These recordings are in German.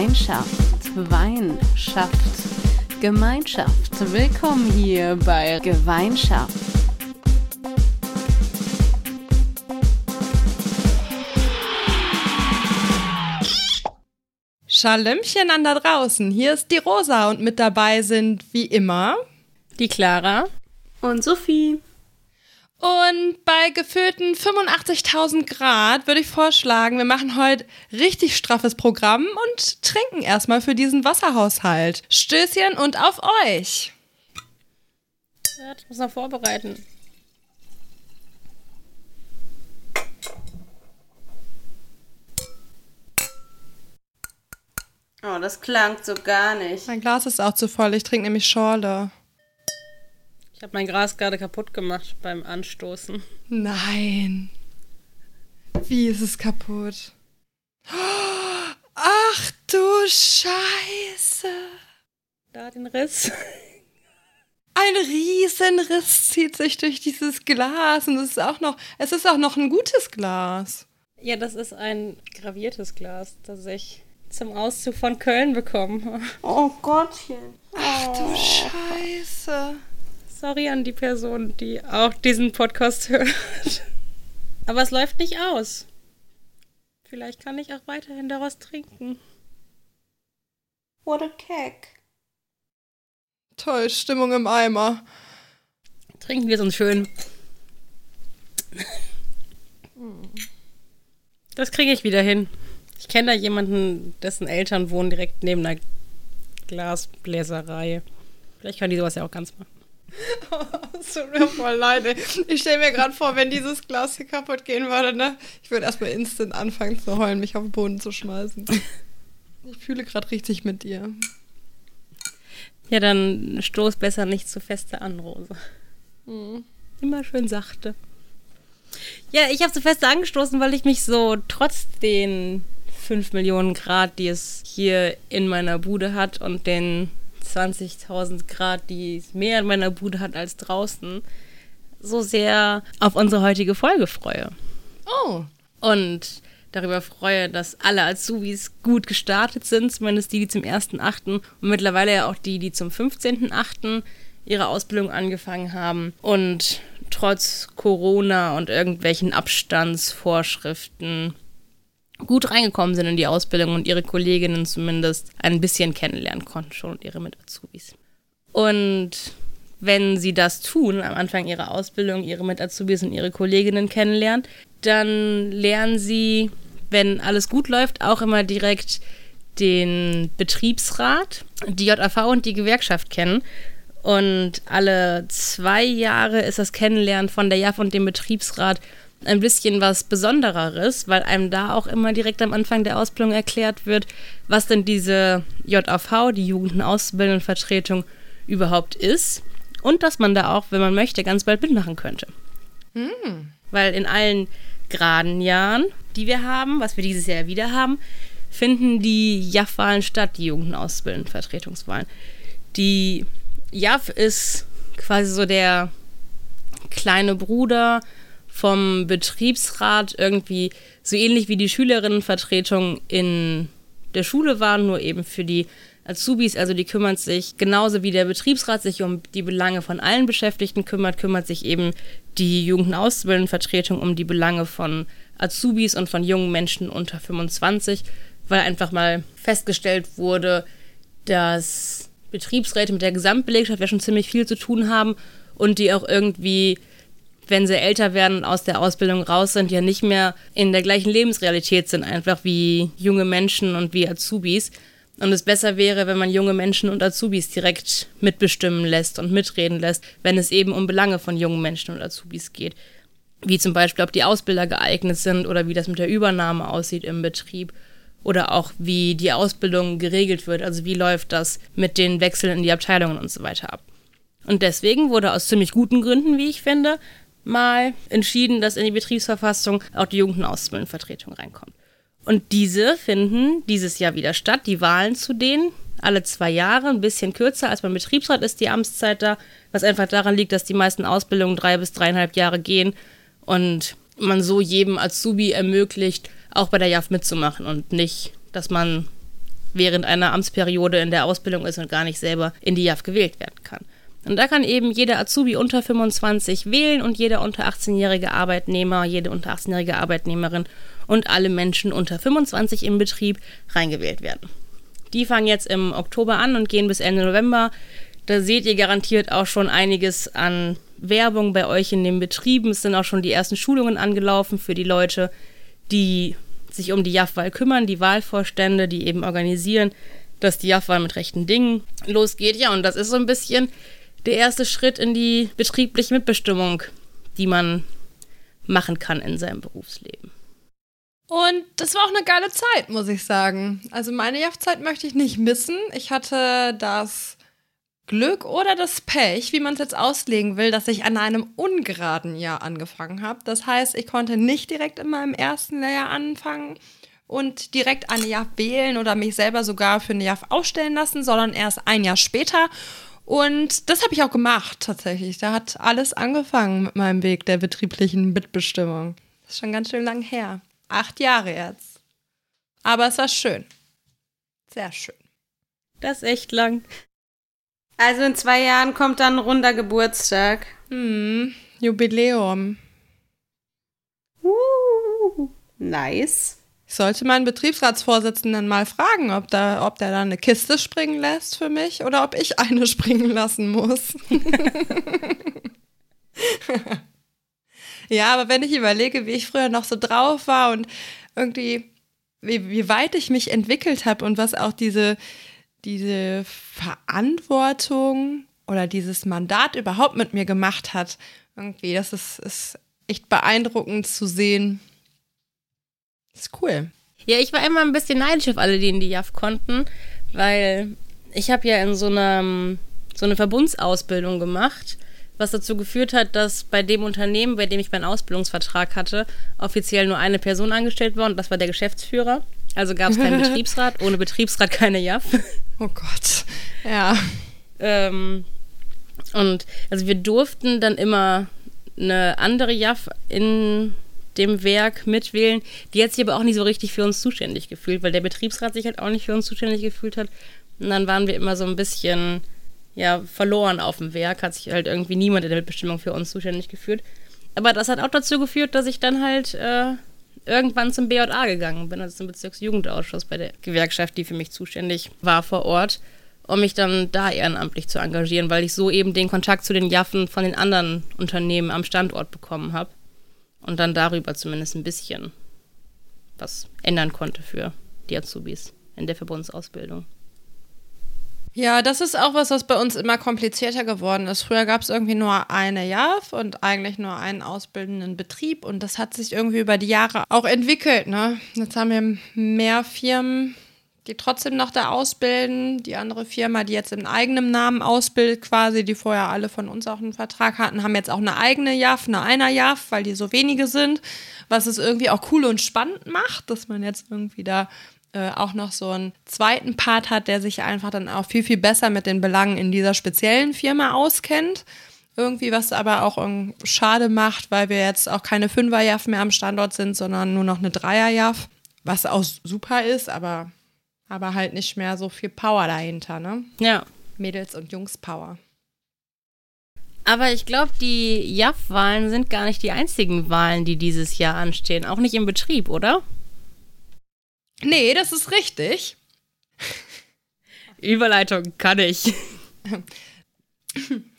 Gemeinschaft, Wein schafft Gemeinschaft. Willkommen hier bei Gemeinschaft. Schalömchen an da draußen. Hier ist die Rosa und mit dabei sind wie immer die Clara und Sophie. Und bei gefüllten 85.000 Grad würde ich vorschlagen, wir machen heute richtig straffes Programm und trinken erstmal für diesen Wasserhaushalt. Stößchen und auf euch! Ja, ich muss noch vorbereiten. Oh, das klang so gar nicht. Mein Glas ist auch zu voll, ich trinke nämlich Schorle. Ich habe mein Gras gerade kaputt gemacht beim Anstoßen. Nein. Wie ist es kaputt? Ach du Scheiße. Da den Riss. Ein Riesenriss zieht sich durch dieses Glas und es ist auch noch, es ist auch noch ein gutes Glas. Ja, das ist ein graviertes Glas, das ich zum Auszug von Köln bekommen. Oh Gottchen. Ach du Scheiße. Sorry an die Person, die auch diesen Podcast hört. Aber es läuft nicht aus. Vielleicht kann ich auch weiterhin daraus trinken. What a cake. Toll, Stimmung im Eimer. Trinken wir es uns schön. Das kriege ich wieder hin. Ich kenne da jemanden, dessen Eltern wohnen direkt neben einer Glasbläserei. Vielleicht können die sowas ja auch ganz machen. Es tut mir voll leid. Ey. Ich stelle mir gerade vor, wenn dieses Glas hier kaputt gehen würde, ne? Ich würde erstmal instant anfangen zu heulen, mich auf den Boden zu schmeißen. Ich fühle gerade richtig mit dir. Ja, dann stoß besser nicht zu feste an, Rose. Mhm. Immer schön sachte. Ja, ich habe zu feste angestoßen, weil ich mich so trotz den 5 Millionen Grad, die es hier in meiner Bude hat und den 20.000 Grad, die es mehr in meiner Bude hat als draußen, so sehr auf unsere heutige Folge freue. Oh. Und darüber freue, dass alle Azubis gut gestartet sind, zumindest die, die zum 1.8. und mittlerweile ja auch die, die zum 15.8. ihre Ausbildung angefangen haben und trotz Corona und irgendwelchen Abstandsvorschriften gut reingekommen sind in die Ausbildung und ihre Kolleginnen zumindest ein bisschen kennenlernen konnten schon und ihre Mit-Azubis. Und wenn sie das tun, am Anfang ihrer Ausbildung, ihre Mit-Azubis und ihre Kolleginnen kennenlernen, dann lernen sie, wenn alles gut läuft, auch immer direkt den Betriebsrat, die JAV und die Gewerkschaft kennen. Und alle zwei Jahre ist das Kennenlernen von der JAV und dem Betriebsrat ein bisschen was Besondereres, weil einem da auch immer direkt am Anfang der Ausbildung erklärt wird, was denn diese JAV, die Jugend- und Ausbildendenvertretung, überhaupt ist. Und dass man da auch, wenn man möchte, ganz bald mitmachen könnte. Mhm. Weil in allen geraden Jahren, die wir haben, was wir dieses Jahr wieder haben, finden die JAF-Wahlen statt, die Jugend- und Ausbildendenvertretungswahlen. Die JAF ist quasi so der kleine Bruder vom Betriebsrat irgendwie so ähnlich wie die Schülerinnenvertretung in der Schule waren, nur eben für die Azubis, also die kümmern sich genauso wie der Betriebsrat sich um die Belange von allen Beschäftigten kümmert, kümmert sich eben die Jugend- um die Belange von Azubis und von jungen Menschen unter 25, weil einfach mal festgestellt wurde, dass Betriebsräte mit der Gesamtbelegschaft ja schon ziemlich viel zu tun haben und die auch irgendwie wenn sie älter werden und aus der Ausbildung raus sind, ja nicht mehr in der gleichen Lebensrealität sind, einfach wie junge Menschen und wie Azubis. Und es besser wäre, wenn man junge Menschen und Azubis direkt mitbestimmen lässt und mitreden lässt, wenn es eben um Belange von jungen Menschen und Azubis geht. Wie zum Beispiel, ob die Ausbilder geeignet sind oder wie das mit der Übernahme aussieht im Betrieb. Oder auch, wie die Ausbildung geregelt wird. Also wie läuft das mit den Wechseln in die Abteilungen und so weiter ab. Und deswegen wurde aus ziemlich guten Gründen, wie ich finde, mal entschieden, dass in die Betriebsverfassung auch die Jugend- und Ausbildendenvertretung reinkommt. Und diese finden dieses Jahr wieder statt, die Wahlen zu denen, alle zwei Jahre, ein bisschen kürzer als beim Betriebsrat ist die Amtszeit da, was einfach daran liegt, dass die meisten Ausbildungen drei bis dreieinhalb Jahre gehen und man so jedem Azubi ermöglicht, auch bei der JAF mitzumachen und nicht, dass man während einer Amtsperiode in der Ausbildung ist und gar nicht selber in die JAF gewählt werden kann. Und da kann eben jeder Azubi unter 25 wählen und jeder unter 18-jährige Arbeitnehmer, jede unter 18-jährige Arbeitnehmerin und alle Menschen unter 25 im Betrieb reingewählt werden. Die fangen jetzt im Oktober an und gehen bis Ende November. Da seht ihr garantiert auch schon einiges an Werbung bei euch in den Betrieben. Es sind auch schon die ersten Schulungen angelaufen für die Leute, die sich um die JAF-Wahl kümmern, die Wahlvorstände, die eben organisieren, dass die JAF-Wahl mit rechten Dingen losgeht. Ja, und das ist so ein bisschen der erste Schritt in die betriebliche Mitbestimmung, die man machen kann in seinem Berufsleben. Und das war auch eine geile Zeit, muss ich sagen. Also meine Jaftzeit möchte ich nicht missen. Ich hatte das Glück oder das Pech, wie man es jetzt auslegen will, dass ich an einem ungeraden Jahr angefangen habe. Das heißt, ich konnte nicht direkt in meinem ersten Lehrjahr anfangen und direkt eine JAF wählen oder mich selber sogar für eine JAF ausstellen lassen, sondern erst ein Jahr später. Und das habe ich auch gemacht tatsächlich. Da hat alles angefangen mit meinem Weg der betrieblichen Mitbestimmung. Das ist schon ganz schön lang her. Acht Jahre jetzt. Aber es war schön. Sehr schön. Das ist echt lang. Also in zwei Jahren kommt dann ein runder Geburtstag. Hm, Jubiläum. Uh, nice. Ich sollte meinen Betriebsratsvorsitzenden mal fragen, ob, da, ob der da eine Kiste springen lässt für mich oder ob ich eine springen lassen muss. ja, aber wenn ich überlege, wie ich früher noch so drauf war und irgendwie, wie, wie weit ich mich entwickelt habe und was auch diese, diese Verantwortung oder dieses Mandat überhaupt mit mir gemacht hat, irgendwie, das ist, ist echt beeindruckend zu sehen ist cool. Ja, ich war immer ein bisschen neidisch auf alle, die in die JAF konnten, weil ich habe ja in so einer so eine Verbundsausbildung gemacht, was dazu geführt hat, dass bei dem Unternehmen, bei dem ich meinen Ausbildungsvertrag hatte, offiziell nur eine Person angestellt war und das war der Geschäftsführer. Also gab es keinen Betriebsrat, ohne Betriebsrat keine JAF. Oh Gott, ja. ähm, und also wir durften dann immer eine andere JAF in dem Werk mitwählen. Die hat sich aber auch nicht so richtig für uns zuständig gefühlt, weil der Betriebsrat sich halt auch nicht für uns zuständig gefühlt hat. Und dann waren wir immer so ein bisschen ja, verloren auf dem Werk, hat sich halt irgendwie niemand in der Mitbestimmung für uns zuständig gefühlt. Aber das hat auch dazu geführt, dass ich dann halt äh, irgendwann zum BJA gegangen bin, also zum Bezirksjugendausschuss bei der Gewerkschaft, die für mich zuständig war vor Ort, um mich dann da ehrenamtlich zu engagieren, weil ich so eben den Kontakt zu den Jaffen von den anderen Unternehmen am Standort bekommen habe und dann darüber zumindest ein bisschen was ändern konnte für die Azubis in der Verbundsausbildung. Ja, das ist auch was, was bei uns immer komplizierter geworden ist. Früher gab es irgendwie nur eine JAF und eigentlich nur einen ausbildenden Betrieb und das hat sich irgendwie über die Jahre auch entwickelt. Ne? Jetzt haben wir mehr Firmen, die trotzdem noch da ausbilden. Die andere Firma, die jetzt im eigenen Namen ausbildet, quasi, die vorher alle von uns auch einen Vertrag hatten, haben jetzt auch eine eigene JAF, eine einer JAF, weil die so wenige sind, was es irgendwie auch cool und spannend macht, dass man jetzt irgendwie da äh, auch noch so einen zweiten Part hat, der sich einfach dann auch viel, viel besser mit den Belangen in dieser speziellen Firma auskennt. Irgendwie, was aber auch schade macht, weil wir jetzt auch keine Fünfer-JAF mehr am Standort sind, sondern nur noch eine Dreier-JAF, was auch super ist, aber aber halt nicht mehr so viel Power dahinter, ne? Ja. Mädels- und Jungs-Power. Aber ich glaube, die JAF-Wahlen sind gar nicht die einzigen Wahlen, die dieses Jahr anstehen. Auch nicht im Betrieb, oder? Nee, das ist richtig. Überleitung kann ich.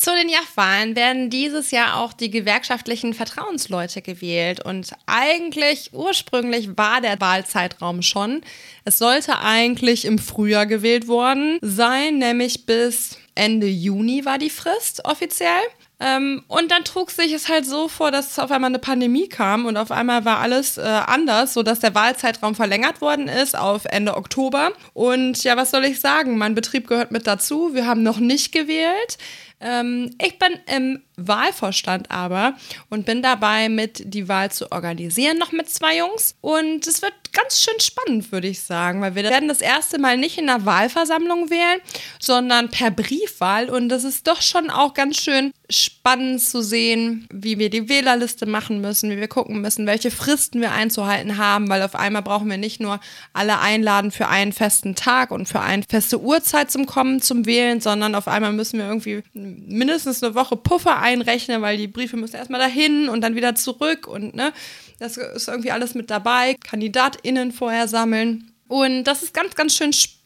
Zu den JAF-Wahlen werden dieses Jahr auch die gewerkschaftlichen Vertrauensleute gewählt. Und eigentlich, ursprünglich war der Wahlzeitraum schon. Es sollte eigentlich im Frühjahr gewählt worden sein, nämlich bis Ende Juni war die Frist offiziell. Ähm, und dann trug sich es halt so vor, dass auf einmal eine Pandemie kam und auf einmal war alles äh, anders, sodass der Wahlzeitraum verlängert worden ist auf Ende Oktober. Und ja, was soll ich sagen? Mein Betrieb gehört mit dazu. Wir haben noch nicht gewählt. Ähm, ich bin im Wahlvorstand aber und bin dabei, mit die Wahl zu organisieren, noch mit zwei Jungs. Und es wird ganz schön spannend, würde ich sagen, weil wir werden das erste Mal nicht in einer Wahlversammlung wählen, sondern per Briefwahl. Und das ist doch schon auch ganz schön spannend zu sehen, wie wir die Wählerliste machen müssen, wie wir gucken müssen, welche Fristen wir einzuhalten haben, weil auf einmal brauchen wir nicht nur alle einladen für einen festen Tag und für eine feste Uhrzeit zum Kommen zum Wählen, sondern auf einmal müssen wir irgendwie mindestens eine Woche Puffer einrechnen, weil die Briefe müssen erstmal dahin und dann wieder zurück und ne, das ist irgendwie alles mit dabei. KandidatInnen vorher sammeln. Und das ist ganz, ganz schön spannend.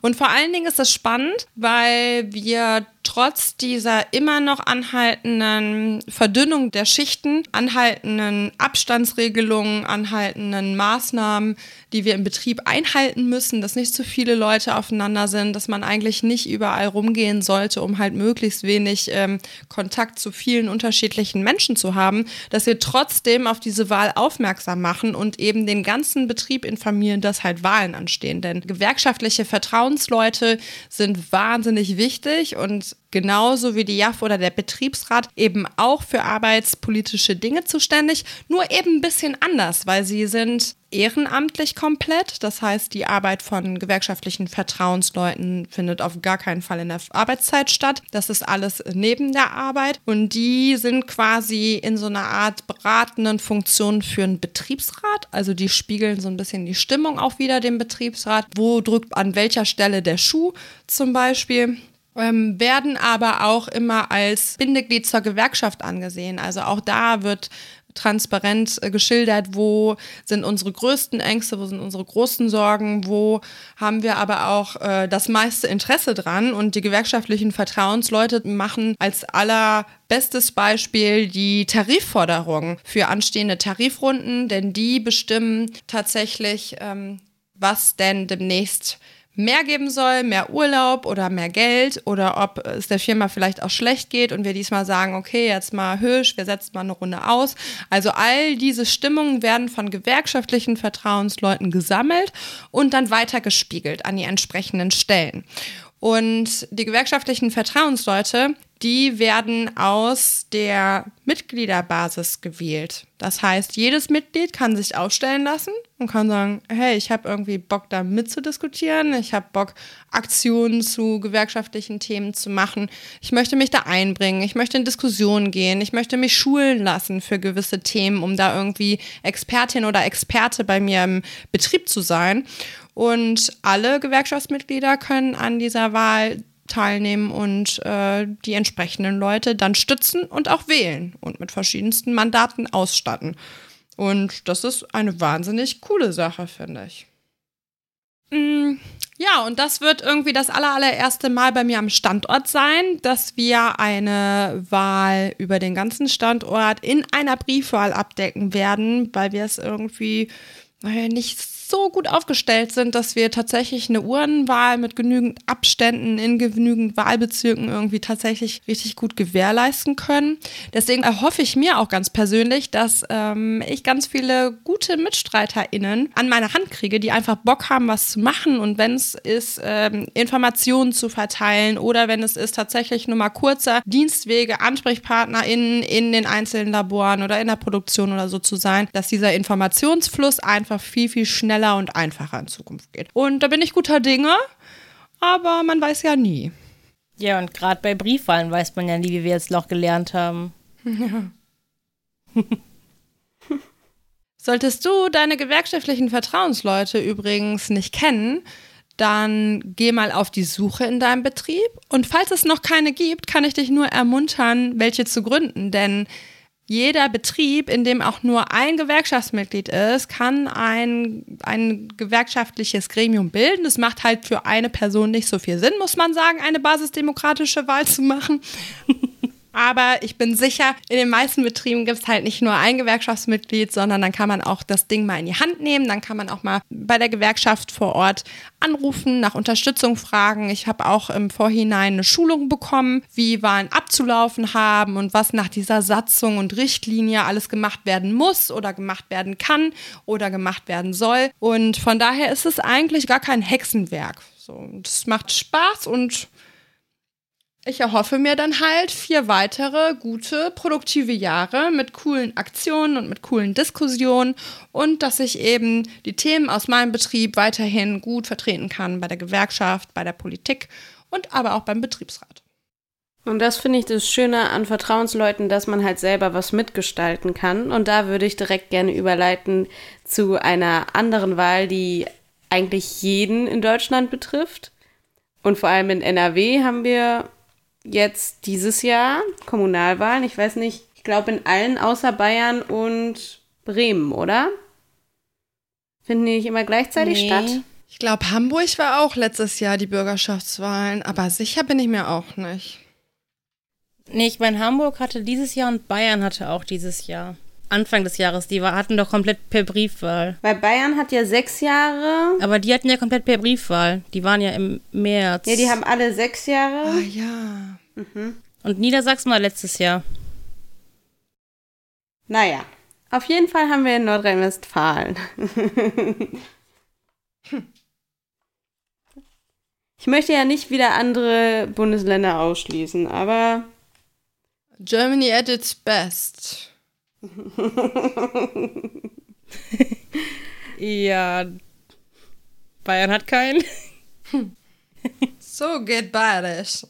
Und vor allen Dingen ist das spannend, weil wir trotz dieser immer noch anhaltenden Verdünnung der Schichten, anhaltenden Abstandsregelungen, anhaltenden Maßnahmen, die wir im Betrieb einhalten müssen, dass nicht zu viele Leute aufeinander sind, dass man eigentlich nicht überall rumgehen sollte, um halt möglichst wenig ähm, Kontakt zu vielen unterschiedlichen Menschen zu haben, dass wir trotzdem auf diese Wahl aufmerksam machen und eben den ganzen Betrieb informieren, dass halt Wahlen anstehen. Denn gewerkschaftliche Vertrauensleute sind wahnsinnig wichtig und genauso wie die JAF oder der Betriebsrat eben auch für arbeitspolitische Dinge zuständig, nur eben ein bisschen anders, weil sie sind ehrenamtlich komplett. Das heißt, die Arbeit von gewerkschaftlichen Vertrauensleuten findet auf gar keinen Fall in der Arbeitszeit statt. Das ist alles neben der Arbeit. Und die sind quasi in so einer Art beratenden Funktion für einen Betriebsrat. Also die spiegeln so ein bisschen die Stimmung auch wieder dem Betriebsrat. Wo drückt an welcher Stelle der Schuh zum Beispiel ähm, werden aber auch immer als Bindeglied zur Gewerkschaft angesehen. Also auch da wird transparent äh, geschildert, wo sind unsere größten Ängste, wo sind unsere großen Sorgen, wo haben wir aber auch äh, das meiste Interesse dran. Und die gewerkschaftlichen Vertrauensleute machen als allerbestes Beispiel die Tarifforderungen für anstehende Tarifrunden, denn die bestimmen tatsächlich, ähm, was denn demnächst mehr geben soll, mehr Urlaub oder mehr Geld oder ob es der Firma vielleicht auch schlecht geht und wir diesmal sagen, okay, jetzt mal Hirsch, wir setzen mal eine Runde aus. Also all diese Stimmungen werden von gewerkschaftlichen Vertrauensleuten gesammelt und dann weitergespiegelt an die entsprechenden Stellen. Und die gewerkschaftlichen Vertrauensleute, die werden aus der Mitgliederbasis gewählt. Das heißt, jedes Mitglied kann sich aufstellen lassen und kann sagen, hey, ich habe irgendwie Bock da mitzudiskutieren, ich habe Bock Aktionen zu gewerkschaftlichen Themen zu machen, ich möchte mich da einbringen, ich möchte in Diskussionen gehen, ich möchte mich schulen lassen für gewisse Themen, um da irgendwie Expertin oder Experte bei mir im Betrieb zu sein. Und alle Gewerkschaftsmitglieder können an dieser Wahl teilnehmen und äh, die entsprechenden Leute dann stützen und auch wählen und mit verschiedensten Mandaten ausstatten. Und das ist eine wahnsinnig coole Sache, finde ich. Mm, ja, und das wird irgendwie das allererste Mal bei mir am Standort sein, dass wir eine Wahl über den ganzen Standort in einer Briefwahl abdecken werden, weil wir es irgendwie naja, nicht so gut aufgestellt sind, dass wir tatsächlich eine Urnenwahl mit genügend Abständen in genügend Wahlbezirken irgendwie tatsächlich richtig gut gewährleisten können. Deswegen erhoffe ich mir auch ganz persönlich, dass ähm, ich ganz viele gute MitstreiterInnen an meine Hand kriege, die einfach Bock haben, was zu machen und wenn es ist, ähm, Informationen zu verteilen oder wenn es ist, tatsächlich nur mal kurzer Dienstwege, AnsprechpartnerInnen in den einzelnen Laboren oder in der Produktion oder so zu sein, dass dieser Informationsfluss einfach viel, viel schneller schneller und einfacher in Zukunft geht. Und da bin ich guter Dinge, aber man weiß ja nie. Ja, und gerade bei Briefwahlen weiß man ja nie, wie wir jetzt noch gelernt haben. Ja. Solltest du deine gewerkschaftlichen Vertrauensleute übrigens nicht kennen, dann geh mal auf die Suche in deinem Betrieb. Und falls es noch keine gibt, kann ich dich nur ermuntern, welche zu gründen. Denn jeder Betrieb, in dem auch nur ein Gewerkschaftsmitglied ist, kann ein, ein gewerkschaftliches Gremium bilden. Das macht halt für eine Person nicht so viel Sinn, muss man sagen, eine basisdemokratische Wahl zu machen. Aber ich bin sicher, in den meisten Betrieben gibt es halt nicht nur ein Gewerkschaftsmitglied, sondern dann kann man auch das Ding mal in die Hand nehmen. Dann kann man auch mal bei der Gewerkschaft vor Ort anrufen, nach Unterstützung fragen. Ich habe auch im Vorhinein eine Schulung bekommen, wie Wahlen abzulaufen haben und was nach dieser Satzung und Richtlinie alles gemacht werden muss oder gemacht werden kann oder gemacht werden soll. Und von daher ist es eigentlich gar kein Hexenwerk. So, es macht Spaß und ich erhoffe mir dann halt vier weitere gute, produktive Jahre mit coolen Aktionen und mit coolen Diskussionen und dass ich eben die Themen aus meinem Betrieb weiterhin gut vertreten kann bei der Gewerkschaft, bei der Politik und aber auch beim Betriebsrat. Und das finde ich das Schöne an Vertrauensleuten, dass man halt selber was mitgestalten kann. Und da würde ich direkt gerne überleiten zu einer anderen Wahl, die eigentlich jeden in Deutschland betrifft. Und vor allem in NRW haben wir jetzt dieses Jahr Kommunalwahlen. Ich weiß nicht, ich glaube in allen außer Bayern und Bremen, oder? Finden die nicht immer gleichzeitig Nee. statt? Ich glaube, Hamburg war auch letztes Jahr die Bürgerschaftswahlen, aber sicher bin ich mir auch nicht. Nee, ich meine, Hamburg hatte dieses Jahr und Bayern hatte auch dieses Jahr. Anfang des Jahres, die war, hatten doch komplett per Briefwahl. Weil Bayern hat ja sechs Jahre. Aber die hatten ja komplett per Briefwahl. Die waren ja im März. Ja, die haben alle sechs Jahre. Ah ja. Und Niedersachsen war letztes Jahr. Naja, auf jeden Fall haben wir in Nordrhein-Westfalen. ich möchte ja nicht wieder andere Bundesländer ausschließen, aber Germany at its best. Ja. Bayern hat keinen. So geht beides.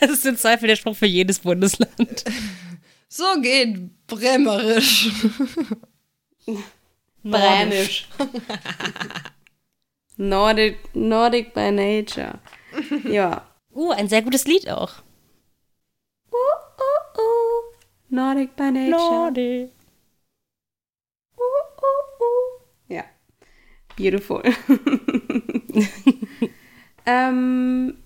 Das ist im Zweifel der Spruch für jedes Bundesland. So geht Bremerisch. Bränisch. Nordic, Nordic by nature. Ja. Uh, ein sehr gutes Lied auch. Nordic by nature. Nordic. Uh, uh, uh. Ja. Beautiful. ähm,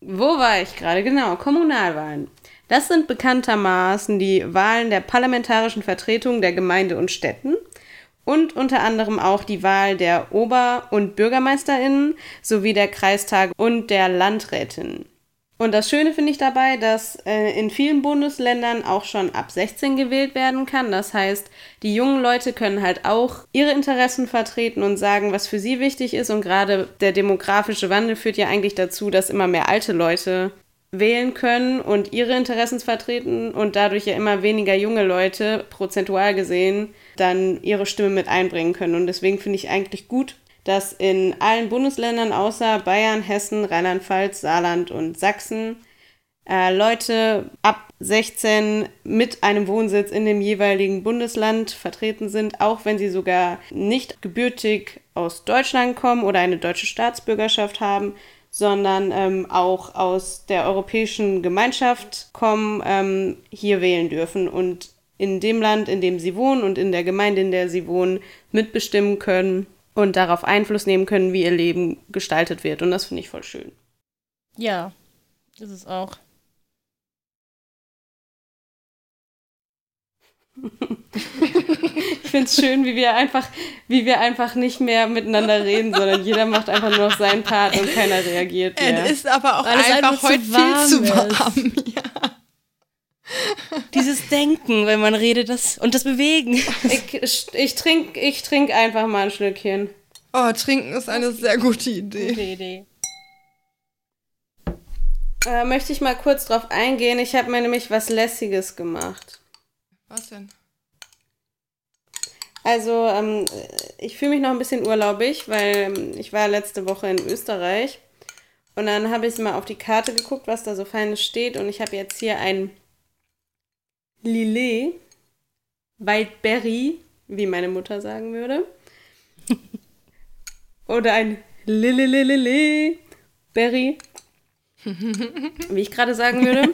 wo war ich gerade? Genau, Kommunalwahlen. Das sind bekanntermaßen die Wahlen der parlamentarischen Vertretung der Gemeinde und Städten und unter anderem auch die Wahl der Ober- und BürgermeisterInnen sowie der Kreistage und der Landrätinnen. Und das Schöne finde ich dabei, dass äh, in vielen Bundesländern auch schon ab 16 gewählt werden kann. Das heißt, die jungen Leute können halt auch ihre Interessen vertreten und sagen, was für sie wichtig ist. Und gerade der demografische Wandel führt ja eigentlich dazu, dass immer mehr alte Leute wählen können und ihre Interessen vertreten und dadurch ja immer weniger junge Leute, prozentual gesehen, dann ihre Stimme mit einbringen können. Und deswegen finde ich eigentlich gut, dass in allen Bundesländern außer Bayern, Hessen, Rheinland-Pfalz, Saarland und Sachsen äh, Leute ab 16 mit einem Wohnsitz in dem jeweiligen Bundesland vertreten sind, auch wenn sie sogar nicht gebürtig aus Deutschland kommen oder eine deutsche Staatsbürgerschaft haben, sondern ähm, auch aus der europäischen Gemeinschaft kommen, ähm, hier wählen dürfen und in dem Land, in dem sie wohnen und in der Gemeinde, in der sie wohnen, mitbestimmen können und darauf Einfluss nehmen können, wie ihr Leben gestaltet wird. Und das finde ich voll schön. Ja, ist es auch. Ich finde es schön, wie wir einfach, wie wir einfach nicht mehr miteinander reden, sondern jeder macht einfach nur noch seinen Part und keiner reagiert mehr. Es ist aber auch einfach einfach heute zu warm viel zu ist. warm. Ja. Dieses Denken, wenn man redet, das und das Bewegen. Ich, ich trinke ich trink einfach mal ein Schlückchen. Oh, trinken ist eine sehr gute Idee. Gute Idee. Äh, möchte ich mal kurz drauf eingehen. Ich habe mir nämlich was Lässiges gemacht. Was denn? Also, ähm, ich fühle mich noch ein bisschen urlaubig, weil ähm, ich war letzte Woche in Österreich. Und dann habe ich mal auf die Karte geguckt, was da so Feines steht. Und ich habe jetzt hier ein Lillet, Waldberry, wie meine Mutter sagen würde. Oder ein Lilililili Berry, wie ich gerade sagen würde.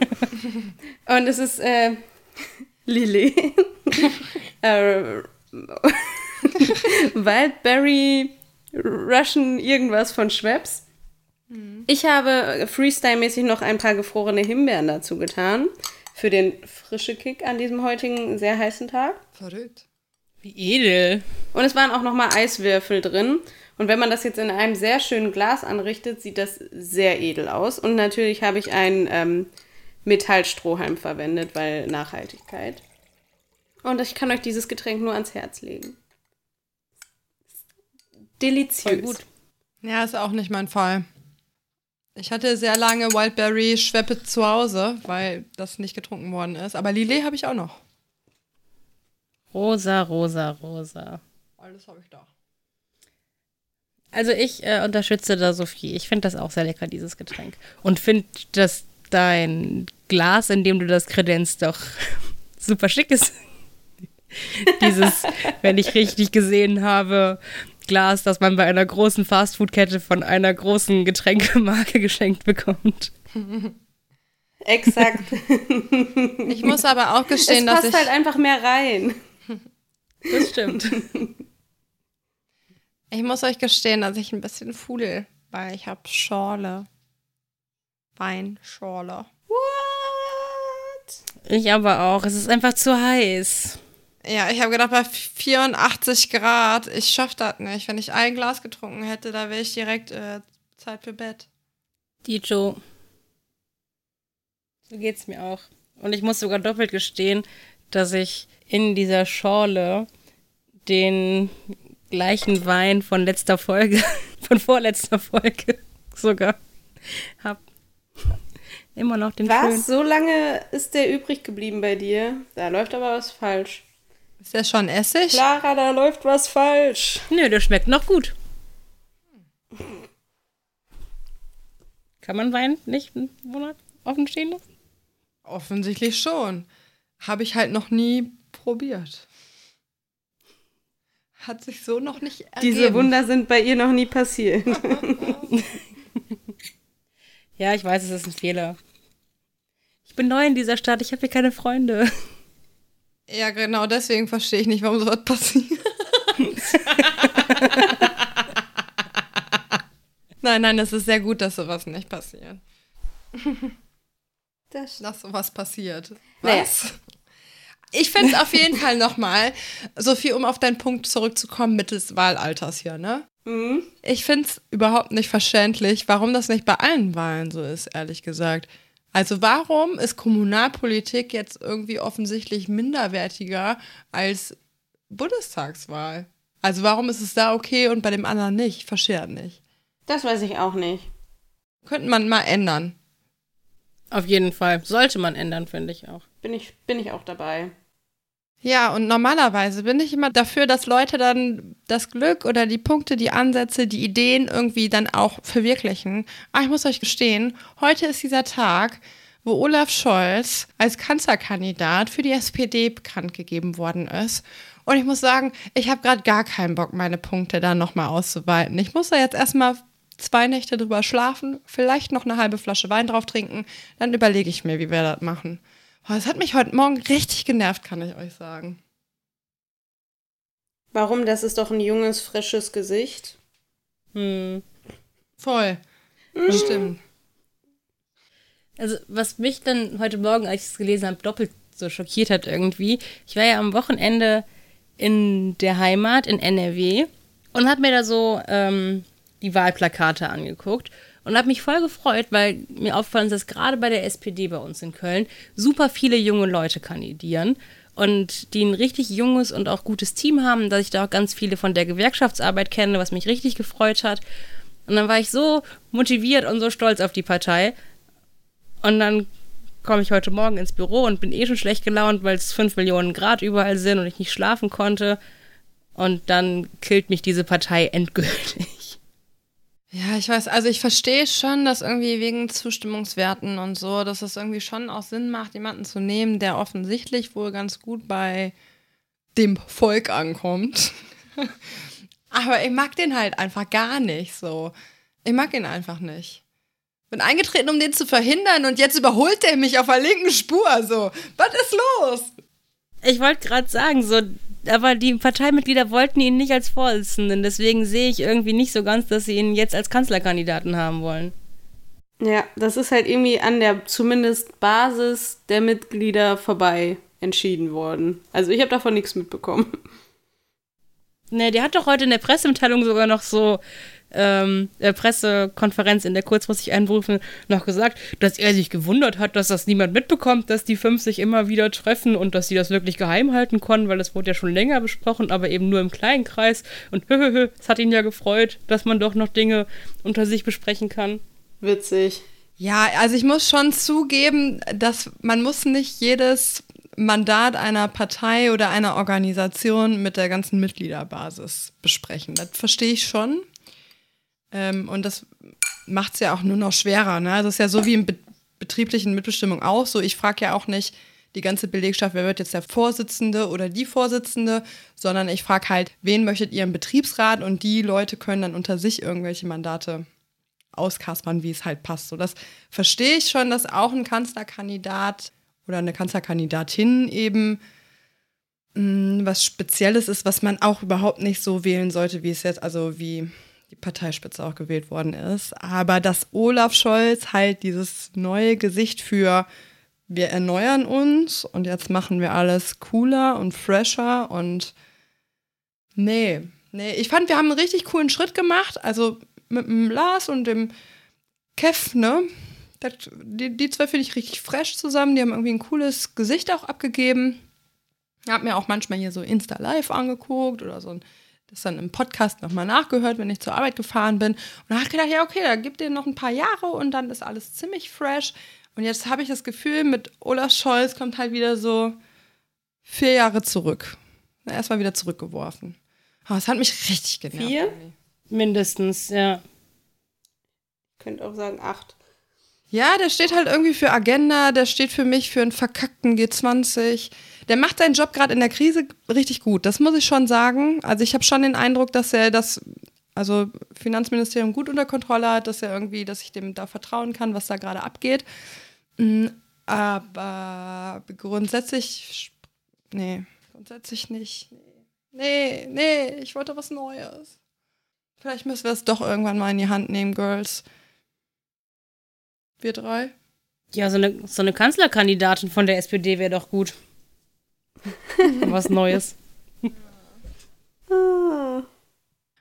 Und es ist äh, Lillet. äh, Wildberry Russian irgendwas von Schweppes. Ich habe Freestyle-mäßig noch ein paar gefrorene Himbeeren dazu getan. Für den frische Kick an diesem heutigen sehr heißen Tag. Verrückt. Wie edel. Und es waren auch nochmal Eiswürfel drin. Und wenn man das jetzt in einem sehr schönen Glas anrichtet, sieht das sehr edel aus. Und natürlich habe ich einen ähm, Metallstrohhalm verwendet, weil Nachhaltigkeit. Und ich kann euch dieses Getränk nur ans Herz legen. Deliziös. Voll gut. Ja, ist auch nicht mein Fall. Ich hatte sehr lange Wildberry Schweppe zu Hause, weil das nicht getrunken worden ist. Aber Lillet habe ich auch noch. Rosa, rosa, rosa. Alles habe ich da. Also ich äh, unterstütze da Sophie. Ich finde das auch sehr lecker, dieses Getränk. Und finde, dass dein Glas, in dem du das kredenzt, doch super schick ist. dieses, wenn ich richtig gesehen habe, Glas, das man bei einer großen Fastfood-Kette von einer großen Getränkemarke geschenkt bekommt. Exakt. Ich muss aber auch es gestehen, dass passt ich. halt einfach mehr rein. Das stimmt. Ich muss euch gestehen, dass ich ein bisschen fudel, weil ich habe Schorle. Weinschorle. What? Ich aber auch. Es ist einfach zu heiß. Ja, ich habe gedacht, bei 84 Grad, ich schaff das nicht. Wenn ich ein Glas getrunken hätte, da wäre ich direkt äh, Zeit für Bett. Die Joe. So geht's mir auch. Und ich muss sogar doppelt gestehen, dass ich in dieser Schorle den gleichen Wein von letzter Folge, von vorletzter Folge sogar hab. Immer noch den schönen. Was? So lange ist der übrig geblieben bei dir? Da läuft aber was falsch. Ist der schon Essig? Clara, da läuft was falsch. Nö, der schmeckt noch gut. Kann man Wein nicht einen Monat offen stehen lassen? Offensichtlich schon. Habe ich halt noch nie probiert. Hat sich so noch nicht ergeben. Diese Wunder sind bei ihr noch nie passiert. Ja, ich weiß, es ist ein Fehler. Ich bin neu in dieser Stadt, ich habe hier keine Freunde. Ja, genau, deswegen verstehe ich nicht, warum sowas passiert. nein, nein, es ist sehr gut, dass sowas nicht passiert. Das Dass sowas passiert. Naja. Was? Ich finde es auf jeden Fall nochmal, Sophie, um auf deinen Punkt zurückzukommen, mittels Wahlalters hier, ne? Mhm. Ich finde es überhaupt nicht verständlich, warum das nicht bei allen Wahlen so ist, ehrlich gesagt. Also warum ist Kommunalpolitik jetzt irgendwie offensichtlich minderwertiger als Bundestagswahl? Also warum ist es da okay und bei dem anderen nicht? Ich verstehe das nicht. Das weiß ich auch nicht. Könnte man mal ändern. Auf jeden Fall. Sollte man ändern, finde ich auch. Bin ich, bin ich auch dabei. Ja, und normalerweise bin ich immer dafür, dass Leute dann das Glück oder die Punkte, die Ansätze, die Ideen irgendwie dann auch verwirklichen. Aber ich muss euch gestehen, heute ist dieser Tag, wo Olaf Scholz als Kanzlerkandidat für die SPD bekannt gegeben worden ist. Und ich muss sagen, ich habe gerade gar keinen Bock, meine Punkte da nochmal auszuweiten. Ich muss da jetzt erstmal zwei Nächte drüber schlafen, vielleicht noch eine halbe Flasche Wein drauf trinken, dann überlege ich mir, wie wir das machen. Oh, Das hat mich heute Morgen richtig genervt, kann ich euch sagen. Warum? Das ist doch ein junges, frisches Gesicht. Hm. Voll. Das stimmt. Also, was mich dann heute Morgen, als ich es gelesen habe, doppelt so schockiert hat irgendwie. Ich war ja am Wochenende in der Heimat in NRW und habe mir da so ähm, die Wahlplakate angeguckt und habe mich voll gefreut, weil mir aufgefallen ist, dass gerade bei der SPD bei uns in Köln super viele junge Leute kandidieren und die ein richtig junges und auch gutes Team haben, dass ich da auch ganz viele von der Gewerkschaftsarbeit kenne, was mich richtig gefreut hat. Und dann war ich so motiviert und so stolz auf die Partei. Und dann komme ich heute Morgen ins Büro und bin eh schon schlecht gelaunt, weil es 5 Millionen Grad überall sind und ich nicht schlafen konnte. Und dann killt mich diese Partei endgültig. Ja, ich weiß, also ich verstehe schon, dass irgendwie wegen Zustimmungswerten und so, dass es irgendwie schon auch Sinn macht, jemanden zu nehmen, der offensichtlich wohl ganz gut bei dem Volk ankommt. Aber ich mag den halt einfach gar nicht so. Ich mag ihn einfach nicht. Bin eingetreten, um den zu verhindern und jetzt überholt er mich auf der linken Spur. So, was ist los? Ich wollte gerade sagen, so, aber die Parteimitglieder wollten ihn nicht als Vorsitzenden. Deswegen sehe ich irgendwie nicht so ganz, dass sie ihn jetzt als Kanzlerkandidaten haben wollen. Ja, das ist halt irgendwie an der zumindest Basis der Mitglieder vorbei entschieden worden. Also ich habe davon nichts mitbekommen. Ne, der hat doch heute in der Pressemitteilung sogar noch so ähm, der Pressekonferenz in der kurzfristig einberufen noch gesagt, dass er sich gewundert hat, dass das niemand mitbekommt, dass die fünf sich immer wieder treffen und dass sie das wirklich geheim halten konnten, weil das wurde ja schon länger besprochen, aber eben nur im kleinen Kreis. Und es hat ihn ja gefreut, dass man doch noch Dinge unter sich besprechen kann. Witzig. Ja, also ich muss schon zugeben, dass man muss nicht jedes Mandat einer Partei oder einer Organisation mit der ganzen Mitgliederbasis besprechen. Das verstehe ich schon. Ähm, und das macht es ja auch nur noch schwerer. Ne? Also es ist ja so wie in be betrieblichen Mitbestimmung auch so. Ich frage ja auch nicht die ganze Belegschaft, wer wird jetzt der Vorsitzende oder die Vorsitzende, sondern ich frage halt, wen möchtet ihr im Betriebsrat und die Leute können dann unter sich irgendwelche Mandate auskaspern, wie es halt passt. So, das verstehe ich schon, dass auch ein Kanzlerkandidat oder eine Kanzlerkandidatin eben mh, mm, was Spezielles ist, was man auch überhaupt nicht so wählen sollte, wie es jetzt, also wie die Parteispitze auch gewählt worden ist. Aber dass Olaf Scholz halt dieses neue Gesicht für wir erneuern uns und jetzt machen wir alles cooler und fresher und nee, nee, ich fand, wir haben einen richtig coolen Schritt gemacht. Also mit dem Lars und dem Kev, ne? Das, die, die zwei finde ich richtig fresh zusammen. Die haben irgendwie ein cooles Gesicht auch abgegeben. Habe mir auch manchmal hier so Insta Live angeguckt oder so ein, das dann im Podcast nochmal nachgehört, wenn ich zur Arbeit gefahren bin. Und da habe ich gedacht, ja, okay, da gibt ihr noch ein paar Jahre und dann ist alles ziemlich fresh. Und jetzt habe ich das Gefühl, mit Olaf Scholz kommt halt wieder so vier Jahre zurück. Erstmal wieder zurückgeworfen. Aber es hat mich richtig genervt. Vier? Mindestens, ja. Ich könnte auch sagen acht. Ja, der steht halt irgendwie für Agenda, der steht für mich für einen verkackten G20. Der macht seinen Job gerade in der Krise richtig gut, das muss ich schon sagen. Also ich habe schon den Eindruck, dass er das also Finanzministerium gut unter Kontrolle hat, dass er irgendwie, dass ich dem da vertrauen kann, was da gerade abgeht. Mm, aber grundsätzlich, nee, grundsätzlich nicht. Nee, nee, ich wollte was Neues. Vielleicht müssen wir es doch irgendwann mal in die Hand nehmen, Girls. Wir drei? Ja, so eine, so eine Kanzlerkandidatin von der SPD wäre doch gut. Was Neues.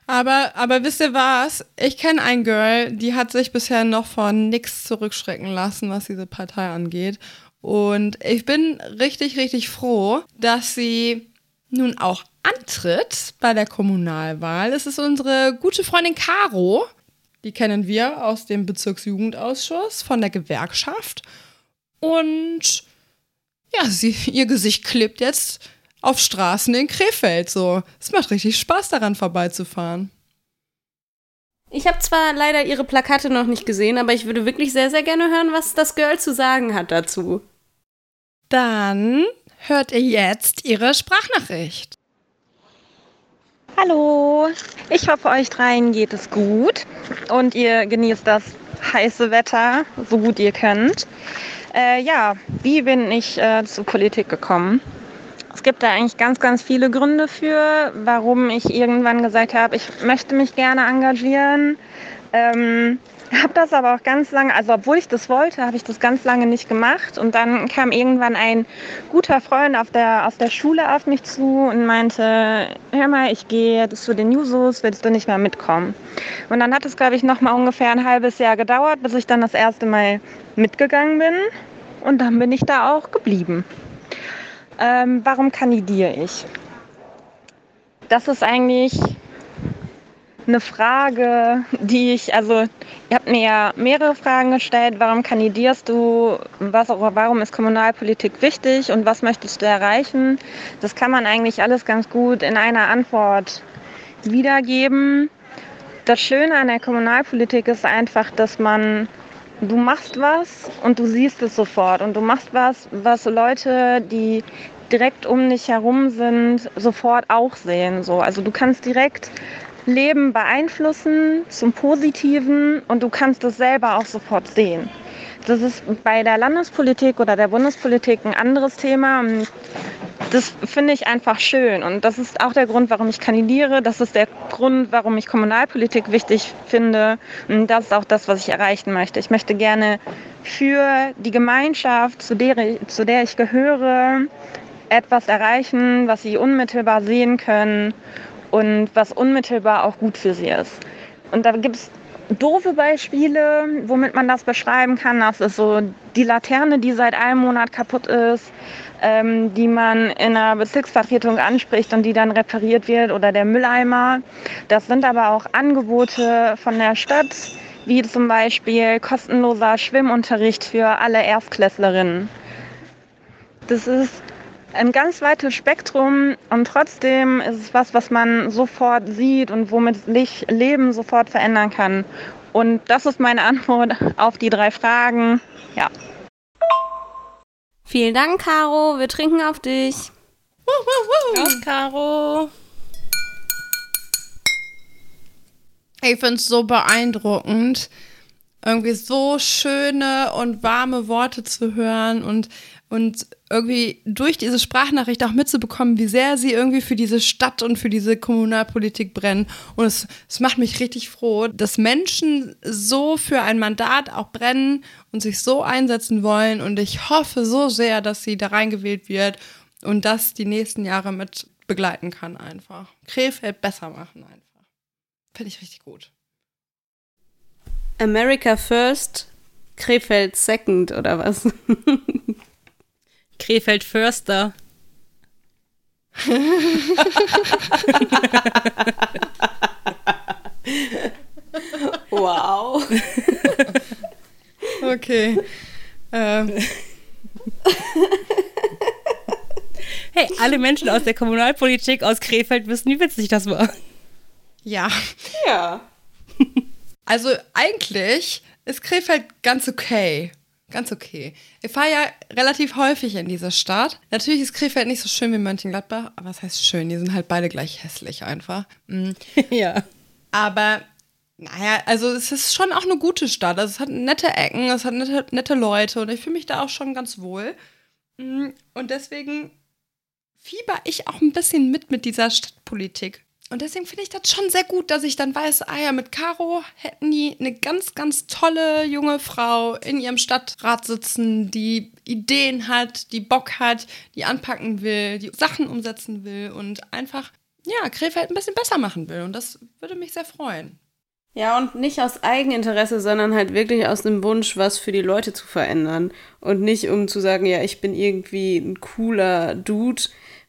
Aber, aber wisst ihr was? Ich kenne ein Girl, die hat sich bisher noch von nichts zurückschrecken lassen, was diese Partei angeht. Und ich bin richtig, richtig froh, dass sie nun auch antritt bei der Kommunalwahl. Es ist unsere gute Freundin Caro. Die kennen wir aus dem Bezirksjugendausschuss von der Gewerkschaft. Und ja, sie, ihr Gesicht klebt jetzt auf Straßen in Krefeld. So, es macht richtig Spaß daran vorbeizufahren. Ich habe zwar leider ihre Plakate noch nicht gesehen, aber ich würde wirklich sehr, sehr gerne hören, was das Girl zu sagen hat dazu. Dann hört ihr jetzt ihre Sprachnachricht. Hallo, ich hoffe, euch dreien geht es gut und ihr genießt das heiße Wetter so gut ihr könnt. Äh, ja, wie bin ich äh, zur Politik gekommen? Es gibt da eigentlich ganz, ganz viele Gründe für, warum ich irgendwann gesagt habe, ich möchte mich gerne engagieren. Ähm, habe das aber auch ganz lange, also obwohl ich das wollte, habe ich das ganz lange nicht gemacht. Und dann kam irgendwann ein guter Freund auf der, aus der Schule auf mich zu und meinte, hör mal, ich gehe jetzt zu den Jusos, willst du nicht mehr mitkommen? Und dann hat es, glaube ich, noch mal ungefähr ein halbes Jahr gedauert, bis ich dann das erste Mal mitgegangen bin. Und dann bin ich da auch geblieben. Ähm, warum kandidiere ich? Das ist eigentlich eine Frage, die ich, also ihr habt mir ja mehrere Fragen gestellt. Warum kandidierst du? Was, warum ist Kommunalpolitik wichtig und was möchtest du erreichen? Das kann man eigentlich alles ganz gut in einer Antwort wiedergeben. Das Schöne an der Kommunalpolitik ist einfach, dass man du machst was und du siehst es sofort und du machst was, was Leute, die direkt um dich herum sind, sofort auch sehen. So. Also du kannst direkt Leben beeinflussen zum Positiven und du kannst es selber auch sofort sehen. Das ist bei der Landespolitik oder der Bundespolitik ein anderes Thema. Das finde ich einfach schön und das ist auch der Grund, warum ich kandidiere. Das ist der Grund, warum ich Kommunalpolitik wichtig finde und das ist auch das, was ich erreichen möchte. Ich möchte gerne für die Gemeinschaft, zu der, zu der ich gehöre, etwas erreichen, was sie unmittelbar sehen können und was unmittelbar auch gut für sie ist. Und da gibt es doofe Beispiele, womit man das beschreiben kann. Das ist so die Laterne, die seit einem Monat kaputt ist, ähm, die man in einer Bezirksvertretung anspricht und die dann repariert wird oder der Mülleimer. Das sind aber auch Angebote von der Stadt, wie zum Beispiel kostenloser Schwimmunterricht für alle Erstklässlerinnen. Das ist ein ganz weites Spektrum und trotzdem ist es was, was man sofort sieht und womit sich Leben sofort verändern kann. Und das ist meine Antwort auf die drei Fragen. Ja. Vielen Dank, Caro. Wir trinken auf dich. Auf Caro. Ich finde es so beeindruckend, irgendwie so schöne und warme Worte zu hören und, und irgendwie durch diese Sprachnachricht auch mitzubekommen, wie sehr sie irgendwie für diese Stadt und für diese Kommunalpolitik brennen. Und es, es macht mich richtig froh, dass Menschen so für ein Mandat auch brennen und sich so einsetzen wollen. Und ich hoffe so sehr, dass sie da reingewählt wird und das die nächsten Jahre mit begleiten kann einfach. Krefeld besser machen einfach. Finde ich richtig gut. America First, Krefeld Second oder was? Krefeld Förster. wow. Okay. ähm, Hey, alle Menschen aus der Kommunalpolitik aus Krefeld wissen, wie witzig das war. ja. Ja. Also eigentlich ist Krefeld ganz okay. Ganz okay. Ich fahre ja relativ häufig in diese Stadt. Natürlich ist Krefeld nicht so schön wie Mönchengladbach, aber was heißt schön? Die sind halt beide gleich hässlich einfach. Mm. ja. Aber naja, also es ist schon auch eine gute Stadt. Also es hat nette Ecken, es hat nette, nette Leute und ich fühle mich da auch schon ganz wohl. Mm, Und deswegen fieber ich auch ein bisschen mit mit dieser Stadtpolitik. Und deswegen finde ich das schon sehr gut, dass ich dann weiß, ah ja, mit Caro hätten die eine ganz, ganz tolle junge Frau in ihrem Stadtrat sitzen, die Ideen hat, die Bock hat, die anpacken will, die Sachen umsetzen will und einfach, ja, Krefeld ein bisschen besser machen will. Und das würde mich sehr freuen. Ja, und nicht aus Eigeninteresse, sondern halt wirklich aus dem Wunsch, was für die Leute zu verändern. Und nicht um zu sagen, ja, ich bin irgendwie ein cooler Dude,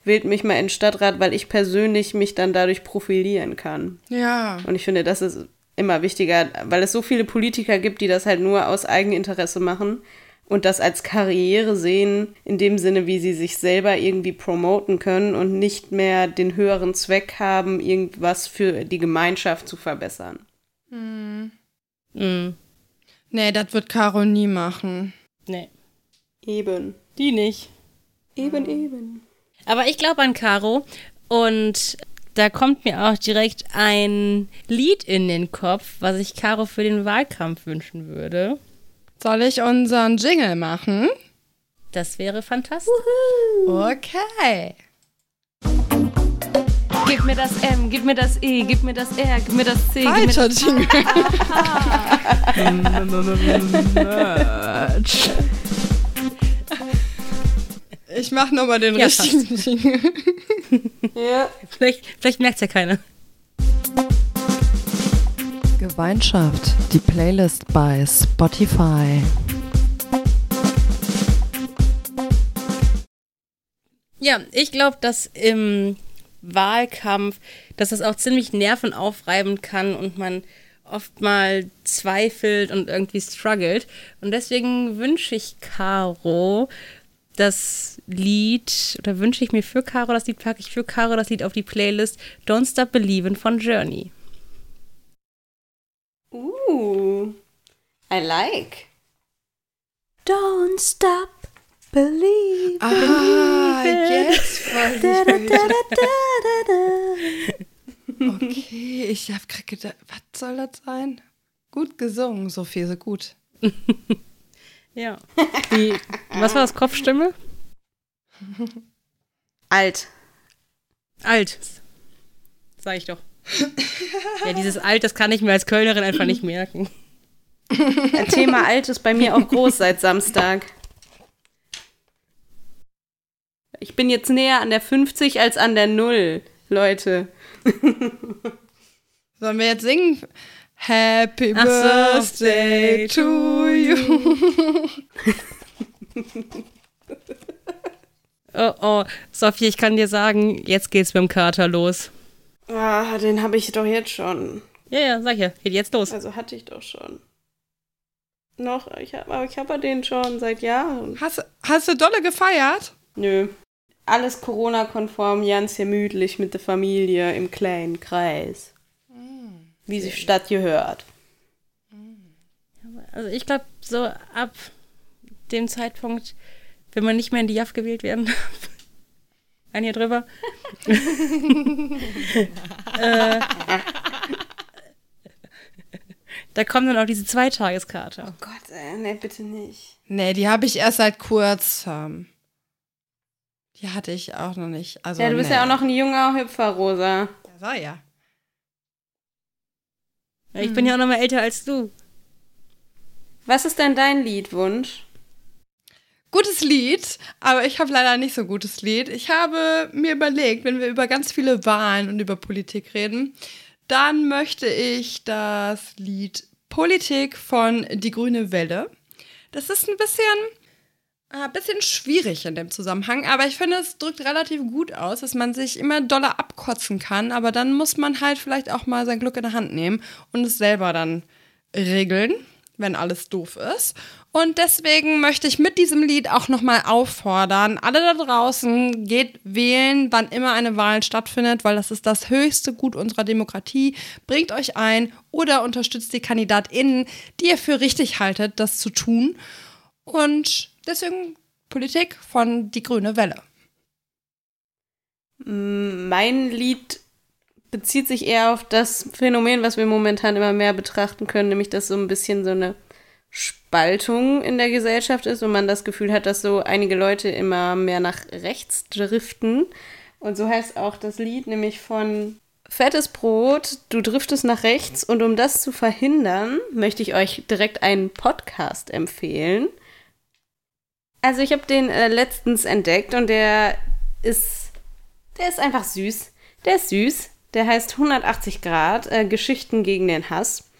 wählt mich mal in den Stadtrat, weil ich persönlich mich dann dadurch profilieren kann. Ja. Und ich finde, das ist immer wichtiger, weil es so viele Politiker gibt, die das halt nur aus Eigeninteresse machen und das als Karriere sehen, in dem Sinne, wie sie sich selber irgendwie promoten können und nicht mehr den höheren Zweck haben, irgendwas für die Gemeinschaft zu verbessern. Mhm. Nee, das wird Caro nie machen. Nee, Eben. die nicht. Eben, eben. Aber ich glaube an Caro und da kommt mir auch direkt ein Lied in den Kopf, was ich Caro für den Wahlkampf wünschen würde. Soll ich unseren Jingle machen? Das wäre fantastisch. Okay. Gib mir das M, gib mir das E, gib mir das R, gib mir das C, Falscher Jingle. Ich mach nochmal den Ja, richtigen. Ja. Vielleicht, vielleicht merkt es ja keiner. Gemeinschaft, die Playlist bei Spotify. Ja, ich glaube, dass im Wahlkampf, dass das auch ziemlich nervenaufreibend kann und man oft mal zweifelt und irgendwie struggelt. Und deswegen wünsche ich Caro das Lied, oder wünsche ich mir für Caro das Lied, packe ich für Caro das Lied auf die Playlist Don't Stop Believin' von Journey. Uh, I like. Don't stop believing. Ah, jetzt weiß Da. Okay, ich hab grad gedacht, was soll das sein? Gut gesungen, Sophie, so gut. Ja. Die, was war das, Kopfstimme? Alt. Alt. Sag ich doch. Ja, dieses Alt, das kann ich mir als Kölnerin einfach nicht merken. Das Thema Alt ist bei mir auch groß seit Samstag. Ich bin jetzt näher an der 50 als an der 0, Leute. Sollen wir jetzt singen? Happy Ach so. Birthday to you. Oh, oh. Sophie, ich kann dir sagen, jetzt geht's mit dem Kater los. Ah, den habe ich doch jetzt schon. Ja, ja, sag ja. Geht jetzt los. Also hatte ich doch schon. Noch, ich hab, aber ich habe den schon seit Jahren. Hast, hast du dolle gefeiert? Nö. Alles Corona-konform, ganz gemütlich mit der Familie im kleinen Kreis. Wie sich Stadt gehört. Also ich glaube, so ab dem Zeitpunkt, wenn man nicht mehr in die JAF gewählt werden darf. Ein hier drüber. äh, da kommt dann auch diese Zweitageskarte. Oh Gott, ey, nee, bitte nicht. Nee, die habe ich erst seit kurzem. Die hatte ich auch noch nicht. Also, Ja, du bist nee. ja auch noch ein junger Hüpfer, Rosa. Ja, war ja. Ich bin ja auch noch mal älter als du. Was ist denn dein Liedwunsch? Gutes Lied, aber ich habe leider nicht so gutes Lied. Ich habe mir überlegt, wenn wir über ganz viele Wahlen und über Politik reden, dann möchte ich das Lied Politik von Die Grüne Welle. Das ist ein bisschen, äh, bisschen schwierig in dem Zusammenhang, aber ich finde, es drückt relativ gut aus, dass man sich immer doller abkotzen kann, aber dann muss man halt vielleicht auch mal sein Glück in der Hand nehmen und es selber dann regeln, wenn alles doof ist. Und deswegen möchte ich mit diesem Lied auch nochmal auffordern, alle da draußen, geht wählen, wann immer eine Wahl stattfindet, weil das ist das höchste Gut unserer Demokratie. Bringt euch ein oder unterstützt die KandidatInnen, die ihr für richtig haltet, das zu tun. Und deswegen Politik von Die Grüne Welle. Mein Lied bezieht sich eher auf das Phänomen, was wir momentan immer mehr betrachten können, nämlich dass so ein bisschen so eine Spaltung in der Gesellschaft ist und man das Gefühl hat, dass so einige Leute immer mehr nach rechts driften. Und so heißt auch das Lied, nämlich von Fettes Brot, du driftest nach rechts. Und um das zu verhindern, möchte ich euch direkt einen Podcast empfehlen. Also ich habe den äh, letztens entdeckt und der ist, der ist einfach süß. Der ist süß. Der heißt 180 Grad, äh, Geschichten gegen den Hass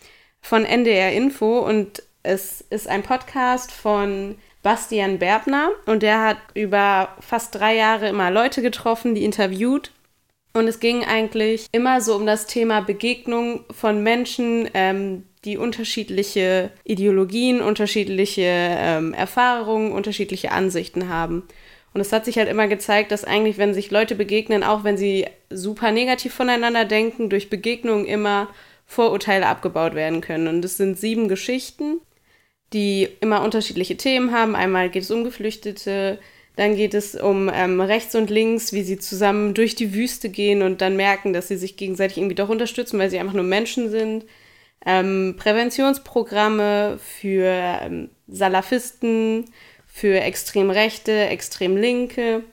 von NDR Info und es ist ein Podcast von Bastian Berbner und der hat über fast drei Jahre immer Leute getroffen, die interviewt. Und es ging eigentlich immer so um das Thema Begegnung von Menschen, ähm, die unterschiedliche Ideologien, unterschiedliche ähm, Erfahrungen, unterschiedliche Ansichten haben. Und es hat sich halt immer gezeigt, dass eigentlich, wenn sich Leute begegnen, auch wenn sie super negativ voneinander denken, durch Begegnungen immer Vorurteile abgebaut werden können. Und es sind sieben Geschichten, die immer unterschiedliche Themen haben. Einmal geht es um Geflüchtete, dann geht es um ähm, rechts und links, wie sie zusammen durch die Wüste gehen und dann merken, dass sie sich gegenseitig irgendwie doch unterstützen, weil sie einfach nur Menschen sind. Ähm, Präventionsprogramme für ähm, Salafisten, für extrem Rechte, extrem Linke.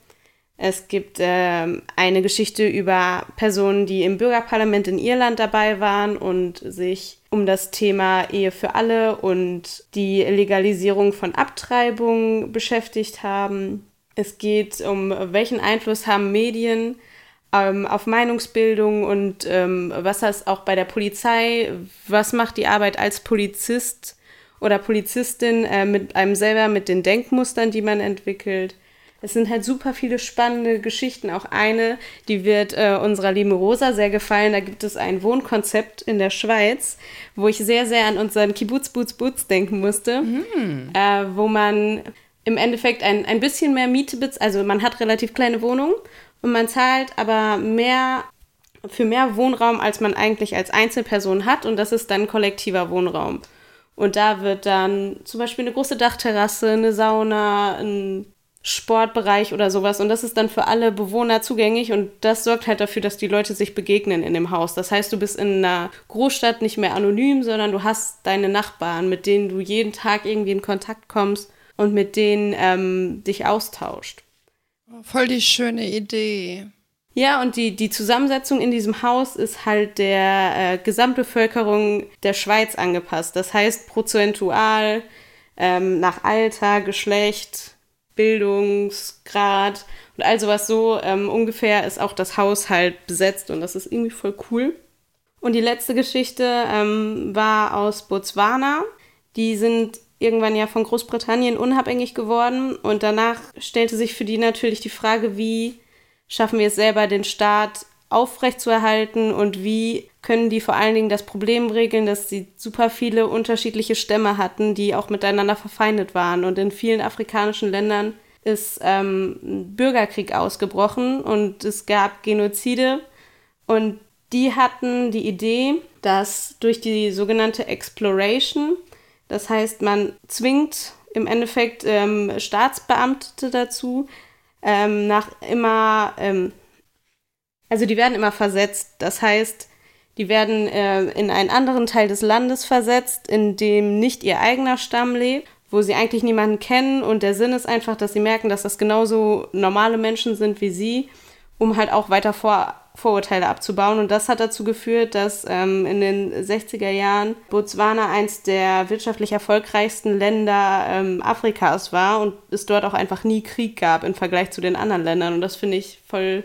Es gibt ähm, eine Geschichte über Personen, die im Bürgerparlament in Irland dabei waren und sich um das Thema Ehe für alle und die Legalisierung von Abtreibung beschäftigt haben. Es geht um, welchen Einfluss haben Medien ähm, auf Meinungsbildung und ähm, was das auch bei der Polizei, was macht die Arbeit als Polizist oder Polizistin äh, mit einem selber, mit den Denkmustern, die man entwickelt. Es sind halt super viele spannende Geschichten. Auch eine, die wird äh, unserer lieben Rosa sehr gefallen. Da gibt es ein Wohnkonzept in der Schweiz, wo ich sehr, sehr an unseren Kibbutz Boots Boots denken musste, äh, wo man im Endeffekt ein, ein bisschen mehr Miete bezahlt. Also man hat relativ kleine Wohnungen und man zahlt aber mehr für mehr Wohnraum, als man eigentlich als Einzelperson hat. Und das ist dann kollektiver Wohnraum. Und da wird dann zum Beispiel eine große Dachterrasse, eine Sauna, ein Sportbereich oder sowas. Und das ist dann für alle Bewohner zugänglich. Und das sorgt halt dafür, dass die Leute sich begegnen in dem Haus. Das heißt, du bist in einer Großstadt nicht mehr anonym, sondern du hast deine Nachbarn, mit denen du jeden Tag irgendwie in Kontakt kommst und mit denen ähm, dich austauscht. Voll die schöne Idee. Ja, und die, die Zusammensetzung in diesem Haus ist halt der äh, Gesamtbevölkerung der Schweiz angepasst. Das heißt prozentual ähm, nach Alter, Geschlecht, Bildungsgrad und all sowas so ähm, ungefähr ist auch das Haus halt besetzt und das ist irgendwie voll cool. Und die letzte Geschichte ähm, war aus Botswana. Die sind irgendwann ja von Großbritannien unabhängig geworden und danach stellte sich für die natürlich die Frage, wie schaffen wir es selber, den Staat aufrechtzuerhalten und wie können die vor allen Dingen das Problem regeln, dass sie super viele unterschiedliche Stämme hatten, die auch miteinander verfeindet waren. Und in vielen afrikanischen Ländern ist ähm, Bürgerkrieg ausgebrochen und es gab Genozide. Und die hatten die Idee, dass durch die sogenannte Exploration, das heißt, man zwingt im Endeffekt ähm, Staatsbeamtete dazu, ähm, nach immer, ähm, also die werden immer versetzt. Das heißt, die werden äh, in einen anderen Teil des Landes versetzt, in dem nicht ihr eigener Stamm lebt, wo sie eigentlich niemanden kennen. Und der Sinn ist einfach, dass sie merken, dass das genauso normale Menschen sind wie sie, um halt auch weiter vor Vorurteile abzubauen. Und das hat dazu geführt, dass ähm, in den 60er Jahren Botswana eins der wirtschaftlich erfolgreichsten Länder ähm, Afrikas war und es dort auch einfach nie Krieg gab im Vergleich zu den anderen Ländern. Und das finde ich voll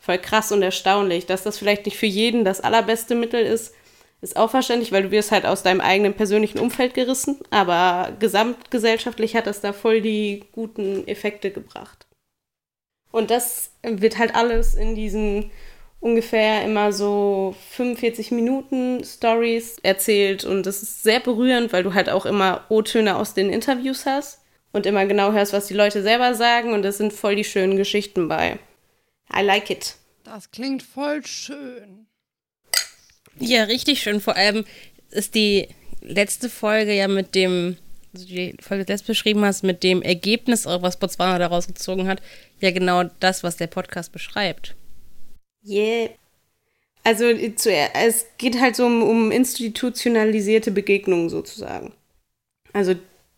voll krass und erstaunlich. Dass das vielleicht nicht für jeden das allerbeste Mittel ist, ist auch verständlich, weil du wirst halt aus deinem eigenen persönlichen Umfeld gerissen, aber gesamtgesellschaftlich hat das da voll die guten Effekte gebracht. Und das wird halt alles in diesen ungefähr immer so 45 Minuten Stories erzählt und das ist sehr berührend, weil du halt auch immer O-Töne aus den Interviews hast und immer genau hörst, was die Leute selber sagen und das sind voll die schönen Geschichten bei. I like it. Das klingt voll schön. Ja, richtig schön. Vor allem ist die letzte Folge ja mit dem, also die Folge, die du beschrieben hast, mit dem Ergebnis, was Botswana daraus gezogen hat, ja genau das, was der Podcast beschreibt. Yeah. Also es geht halt so um, um institutionalisierte Begegnungen sozusagen. Also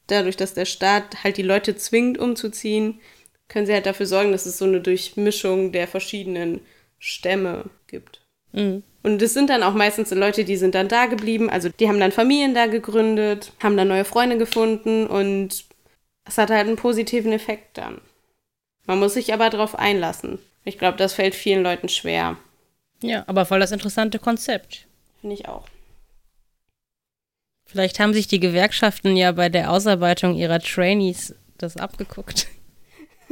dadurch, dass der Staat halt die Leute zwingt, umzuziehen, können sie halt dafür sorgen, dass es so eine Durchmischung der verschiedenen Stämme gibt. Mhm. Und es sind dann auch meistens Leute, die sind dann da geblieben, also die haben dann Familien da gegründet, haben dann neue Freunde gefunden und es hat halt einen positiven Effekt dann. Man muss sich aber darauf einlassen. Ich glaube, das fällt vielen Leuten schwer. Ja, aber voll das interessante Konzept. Finde ich auch. Vielleicht haben sich die Gewerkschaften ja bei der Ausarbeitung ihrer Trainees das abgeguckt.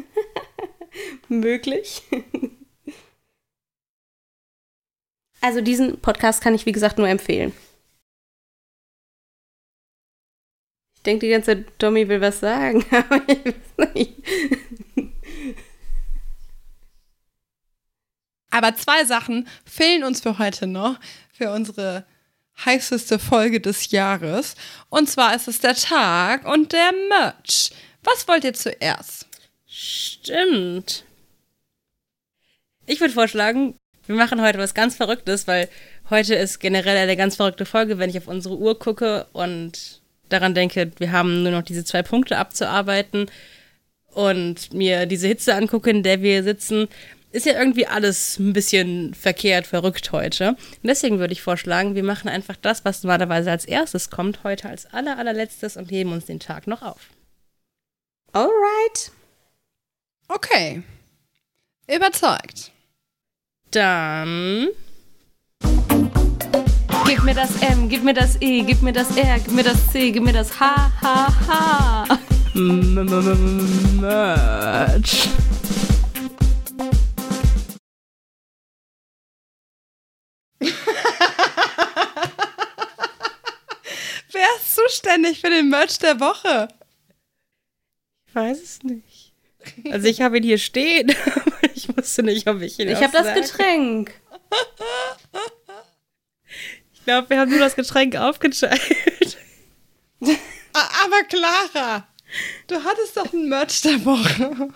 Möglich. Also diesen Podcast kann ich, wie gesagt, nur empfehlen. Ich denke die ganze Zeit, Tommy will was sagen, aber ich weiß nicht. Aber zwei Sachen fehlen uns für heute noch, für unsere heißeste Folge des Jahres. Und zwar ist es der Tag und der Merch. Was wollt ihr zuerst? Stimmt. Ich würde vorschlagen, wir machen heute was ganz Verrücktes, weil heute ist generell eine ganz verrückte Folge, wenn ich auf unsere Uhr gucke und daran denke, wir haben nur noch diese zwei Punkte abzuarbeiten und mir diese Hitze angucke, in der wir sitzen, ist ja irgendwie alles ein bisschen verkehrt, verrückt heute. Und deswegen würde ich vorschlagen, wir machen einfach das, was normalerweise als erstes kommt, heute als aller, allerletztes und heben uns den Tag noch auf. Alright. Okay. Überzeugt. Dann. Gib mir das M, gib mir das E, gib mir das R, gib mir das C, gib mir das H, H, H. Merch. Zuständig für den Merch der Woche? Ich weiß es nicht. Also ich habe ihn hier stehen, aber ich wusste nicht, ob ich ihn Ich habe das Getränk. Ich glaube, wir haben nur das Getränk aufgeteilt. Aber Clara, du hattest doch ein Merch der Woche.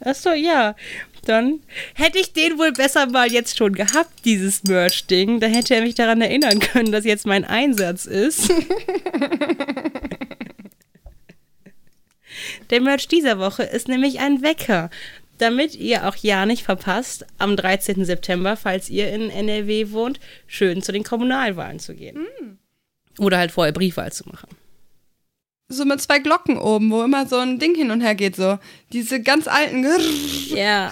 Achso, ja. Dann hätte ich den wohl besser mal jetzt schon gehabt, dieses Merch-Ding. Da hätte er mich daran erinnern können, dass jetzt mein Einsatz ist. Der Merch dieser Woche ist nämlich ein Wecker, damit ihr auch ja nicht verpasst, am 13. September, falls ihr in NRW wohnt, schön zu den Kommunalwahlen zu gehen. Mm. Oder halt vorher Briefwahl zu machen. So mit zwei Glocken oben, wo immer so ein Ding hin und her geht, so. Diese ganz alten. Ja.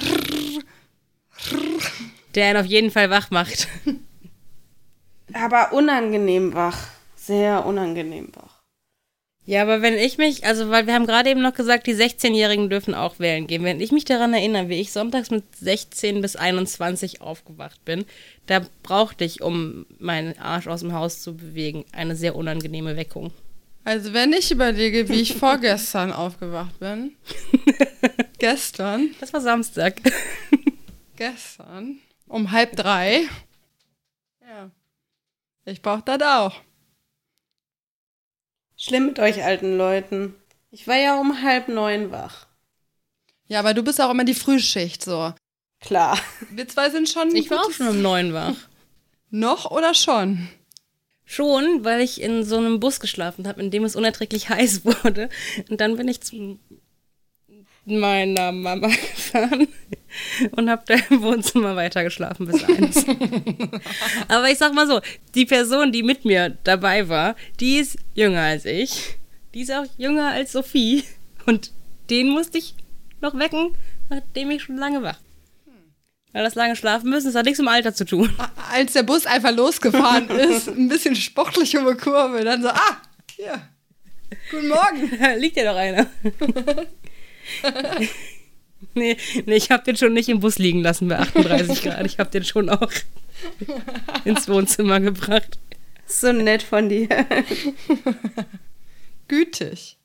Der ihn auf jeden Fall wach macht. Aber unangenehm wach. Sehr unangenehm wach. Ja, aber wenn ich mich, also weil wir haben gerade eben noch gesagt, die 16-Jährigen dürfen auch wählen gehen. Wenn ich mich daran erinnere, wie ich sonntags mit 16 bis 21 aufgewacht bin, da brauchte ich, um meinen Arsch aus dem Haus zu bewegen, eine sehr unangenehme Weckung. Also wenn ich überlege, wie ich vorgestern aufgewacht bin. gestern. Das war Samstag. Gestern. Um halb drei. Ja. Ich brauch das auch. Schlimm mit euch alten Leuten. Ich war ja um halb neun wach. Ja, aber du bist auch immer die Frühschicht so. Klar. Wir zwei sind schon. Ich war auch schon um neun wach. Noch oder schon? Schon, weil ich in so einem Bus geschlafen habe, in dem es unerträglich heiß wurde. Und dann bin ich zu meiner Mama gefahren und habe da im Wohnzimmer weitergeschlafen bis eins. Aber ich sag mal so, die Person, die mit mir dabei war, die ist jünger als ich. Die ist auch jünger als Sophie. Und den musste ich noch wecken, nachdem ich schon lange wach. Weil das lange Schlafen müssen, das hat nichts mit dem Alter zu tun. Als der Bus einfach losgefahren ist, ein bisschen sportlich um die Kurve, dann so, ah, hier. Guten Morgen. Da liegt ja doch einer. nee, nee, ich habe den schon nicht im Bus liegen lassen bei 38 Grad. Ich habe den schon auch ins Wohnzimmer gebracht. So nett von dir. Gütig.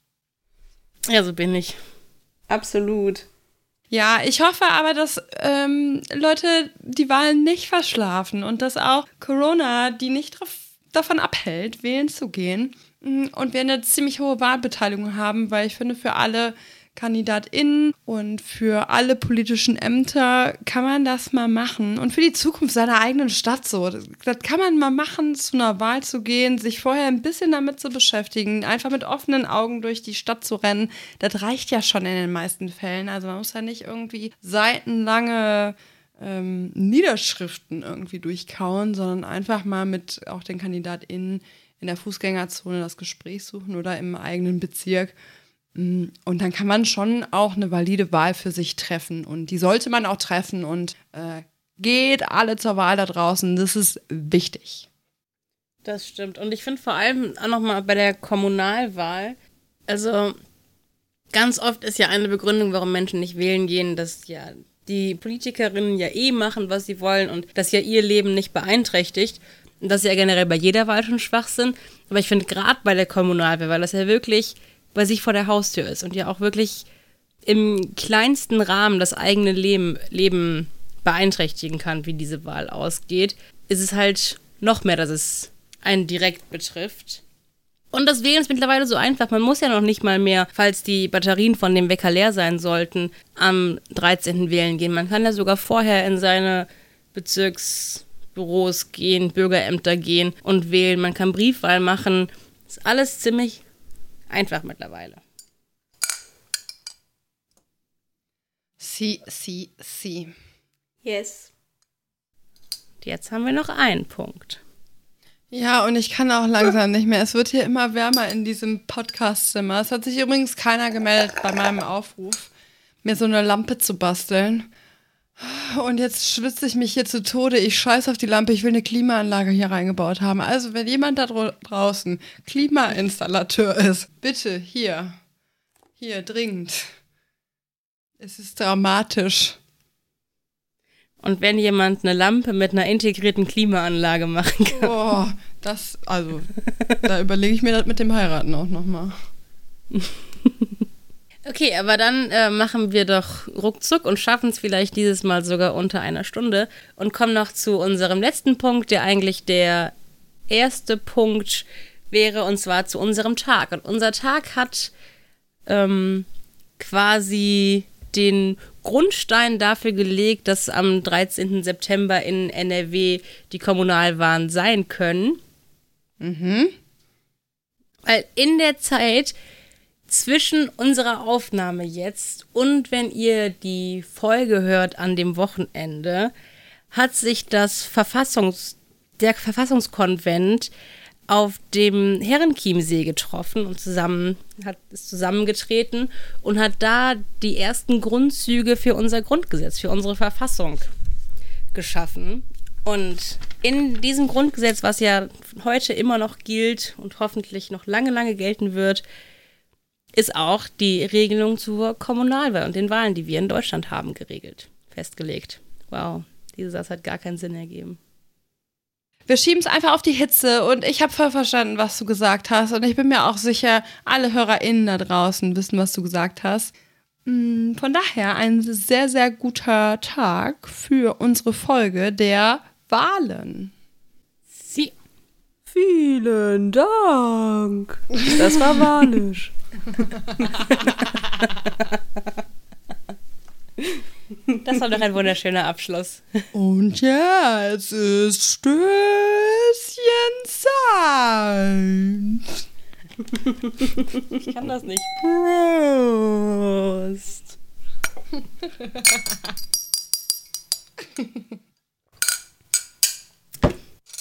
Ja, so bin ich. Absolut. Ja, ich hoffe aber, dass ähm, Leute die Wahlen nicht verschlafen und dass auch Corona die nicht drauf, davon abhält, wählen zu gehen. Mm, Und wir eine ziemlich hohe Wahlbeteiligung haben, weil ich finde, für alle KandidatInnen und für alle politischen Ämter kann man das mal machen. Und für die Zukunft seiner eigenen Stadt so. Das, das kann man mal machen, zu einer Wahl zu gehen, sich vorher ein bisschen damit zu beschäftigen, einfach mit offenen Augen durch die Stadt zu rennen. Das reicht ja schon in den meisten Fällen. Also man muss ja nicht irgendwie seitenlange ähm, Niederschriften irgendwie durchkauen, sondern einfach mal mit auch den KandidatInnen in der Fußgängerzone das Gespräch suchen oder im eigenen Bezirk. Mm, Und dann kann man schon auch eine valide Wahl für sich treffen. Und die sollte man auch treffen. Und äh, geht alle zur Wahl da draußen. Das ist wichtig. Das stimmt. Und ich finde vor allem auch nochmal bei der Kommunalwahl, also ganz oft ist ja eine Begründung, warum Menschen nicht wählen gehen, dass ja die Politikerinnen ja eh machen, was sie wollen und das ja ihr Leben nicht beeinträchtigt. Und das ist ja generell bei jeder Wahl schon Schwachsinn. Aber ich finde gerade bei der Kommunalwahl, weil das ja wirklich bei sich vor der Haustür ist und ja auch wirklich im kleinsten Rahmen das eigene Leben, Leben beeinträchtigen kann, wie diese Wahl ausgeht, ist es halt noch mehr, dass es einen direkt betrifft. Und das Wählen ist mittlerweile so einfach. Man muss ja noch nicht mal mehr, falls die Batterien von dem Wecker leer sein sollten, am 13. wählen gehen. Man kann ja sogar vorher in seine Bezirksbüros gehen, Bürgerämter gehen und wählen. Man kann Briefwahl machen. Ist alles ziemlich einfach mittlerweile. Sie, sie, sie. Yes. Jetzt haben wir noch einen Punkt. Ja, und ich kann auch langsam nicht mehr. Es wird hier immer wärmer in diesem Podcast-Zimmer. Es hat sich übrigens keiner gemeldet bei meinem Aufruf, mir so eine Lampe zu basteln. Und jetzt schwitze ich mich hier zu Tode. Ich scheiß auf die Lampe. Ich will eine Klimaanlage hier reingebaut haben. Also, wenn jemand da draußen Klimainstallateur ist, bitte hier. Hier, dringend. Es ist dramatisch. Und wenn jemand eine Lampe mit einer integrierten Klimaanlage machen kann. Boah, das, also, da überlege ich mir das mit dem Heiraten auch nochmal. Okay, aber dann äh, machen wir doch ruckzuck und schaffen es vielleicht dieses Mal sogar unter einer Stunde und kommen noch zu unserem letzten Punkt, der eigentlich der erste Punkt wäre, und zwar zu unserem Tag. Und unser Tag hat ähm, quasi den Grundstein dafür gelegt, dass am 13. September in NRW die Kommunalwahlen sein können. Weil in der Zeit zwischen unserer Aufnahme jetzt und wenn ihr die Folge hört an dem Wochenende, hat sich das Verfassungs der Verfassungskonvent auf dem Herrenchiemsee getroffen und zusammen hat ist zusammengetreten und hat da die ersten Grundzüge für unser Grundgesetz, für unsere Verfassung geschaffen. Und in diesem Grundgesetz, was ja heute immer noch gilt und hoffentlich noch lange, lange gelten wird, ist auch die Regelung zur Kommunalwahl und den Wahlen, die wir in Deutschland haben, geregelt, festgelegt. Wow, dieser Satz hat gar keinen Sinn ergeben. Wir schieben es einfach auf die Hitze und ich habe voll verstanden, was du gesagt hast. Und ich bin mir auch sicher, alle HörerInnen da draußen wissen, was du gesagt hast. Mm, von daher ein sehr, sehr guter Tag für unsere Folge der Wahlen. Sie. Vielen Dank. Das war wahlisch. Das war doch ein wunderschöner Abschluss. Und jetzt ist Stößchenzeit. Ich kann das nicht. Prost.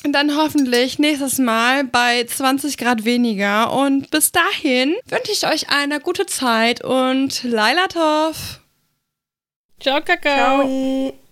Und dann hoffentlich nächstes Mal bei 20 Grad weniger. Und bis dahin wünsche ich euch eine gute Zeit und Laila Toff. Ciao, Kakao. Ciao.